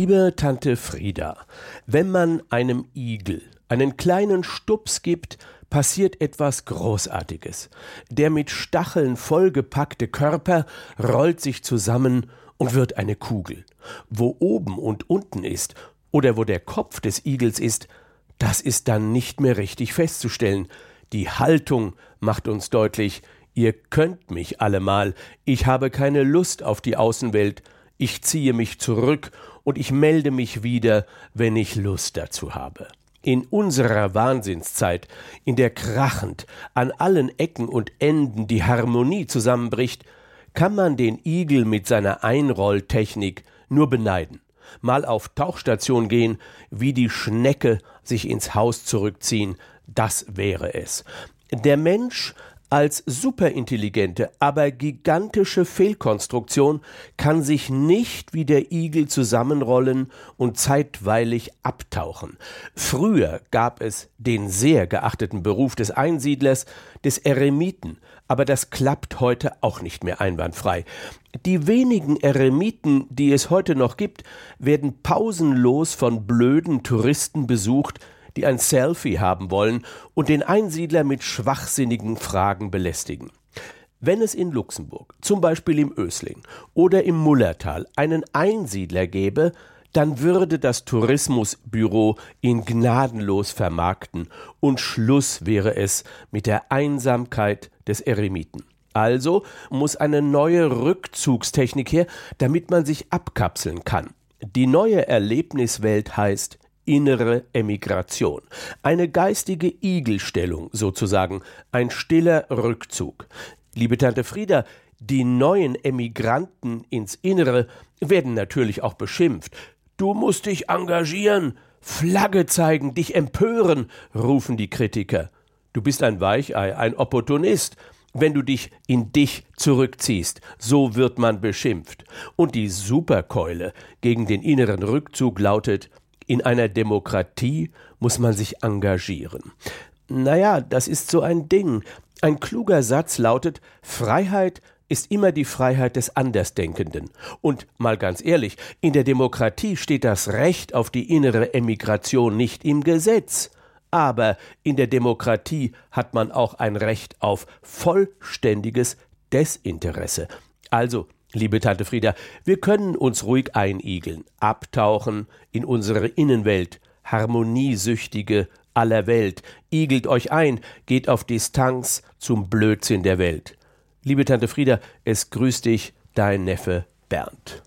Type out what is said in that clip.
Liebe Tante Frieda, wenn man einem Igel einen kleinen Stups gibt, passiert etwas Großartiges. Der mit Stacheln vollgepackte Körper rollt sich zusammen und wird eine Kugel. Wo oben und unten ist oder wo der Kopf des Igels ist, das ist dann nicht mehr richtig festzustellen. Die Haltung macht uns deutlich, ihr könnt mich allemal, ich habe keine Lust auf die Außenwelt, ich ziehe mich zurück und ich melde mich wieder, wenn ich Lust dazu habe. In unserer Wahnsinnszeit, in der krachend an allen Ecken und Enden die Harmonie zusammenbricht, kann man den Igel mit seiner Einrolltechnik nur beneiden. Mal auf Tauchstation gehen, wie die Schnecke sich ins Haus zurückziehen, das wäre es. Der Mensch als superintelligente, aber gigantische Fehlkonstruktion kann sich nicht wie der Igel zusammenrollen und zeitweilig abtauchen. Früher gab es den sehr geachteten Beruf des Einsiedlers, des Eremiten, aber das klappt heute auch nicht mehr einwandfrei. Die wenigen Eremiten, die es heute noch gibt, werden pausenlos von blöden Touristen besucht, die ein Selfie haben wollen und den Einsiedler mit schwachsinnigen Fragen belästigen. Wenn es in Luxemburg, zum Beispiel im Ösling oder im Mullertal, einen Einsiedler gäbe, dann würde das Tourismusbüro ihn gnadenlos vermarkten und Schluss wäre es mit der Einsamkeit des Eremiten. Also muss eine neue Rückzugstechnik her, damit man sich abkapseln kann. Die neue Erlebniswelt heißt innere Emigration, eine geistige Igelstellung sozusagen, ein stiller Rückzug. Liebe Tante Frieda, die neuen Emigranten ins Innere werden natürlich auch beschimpft. Du musst dich engagieren, Flagge zeigen, dich empören, rufen die Kritiker. Du bist ein Weichei, ein Opportunist, wenn du dich in dich zurückziehst. So wird man beschimpft. Und die Superkeule gegen den inneren Rückzug lautet in einer Demokratie muss man sich engagieren. Naja, das ist so ein Ding. Ein kluger Satz lautet Freiheit ist immer die Freiheit des Andersdenkenden. Und mal ganz ehrlich, in der Demokratie steht das Recht auf die innere Emigration nicht im Gesetz. Aber in der Demokratie hat man auch ein Recht auf vollständiges Desinteresse. Also Liebe Tante Frieda, wir können uns ruhig einigeln, abtauchen in unsere Innenwelt, harmoniesüchtige aller Welt, igelt euch ein, geht auf Distanz zum Blödsinn der Welt. Liebe Tante Frieda, es grüßt dich dein Neffe Bernd.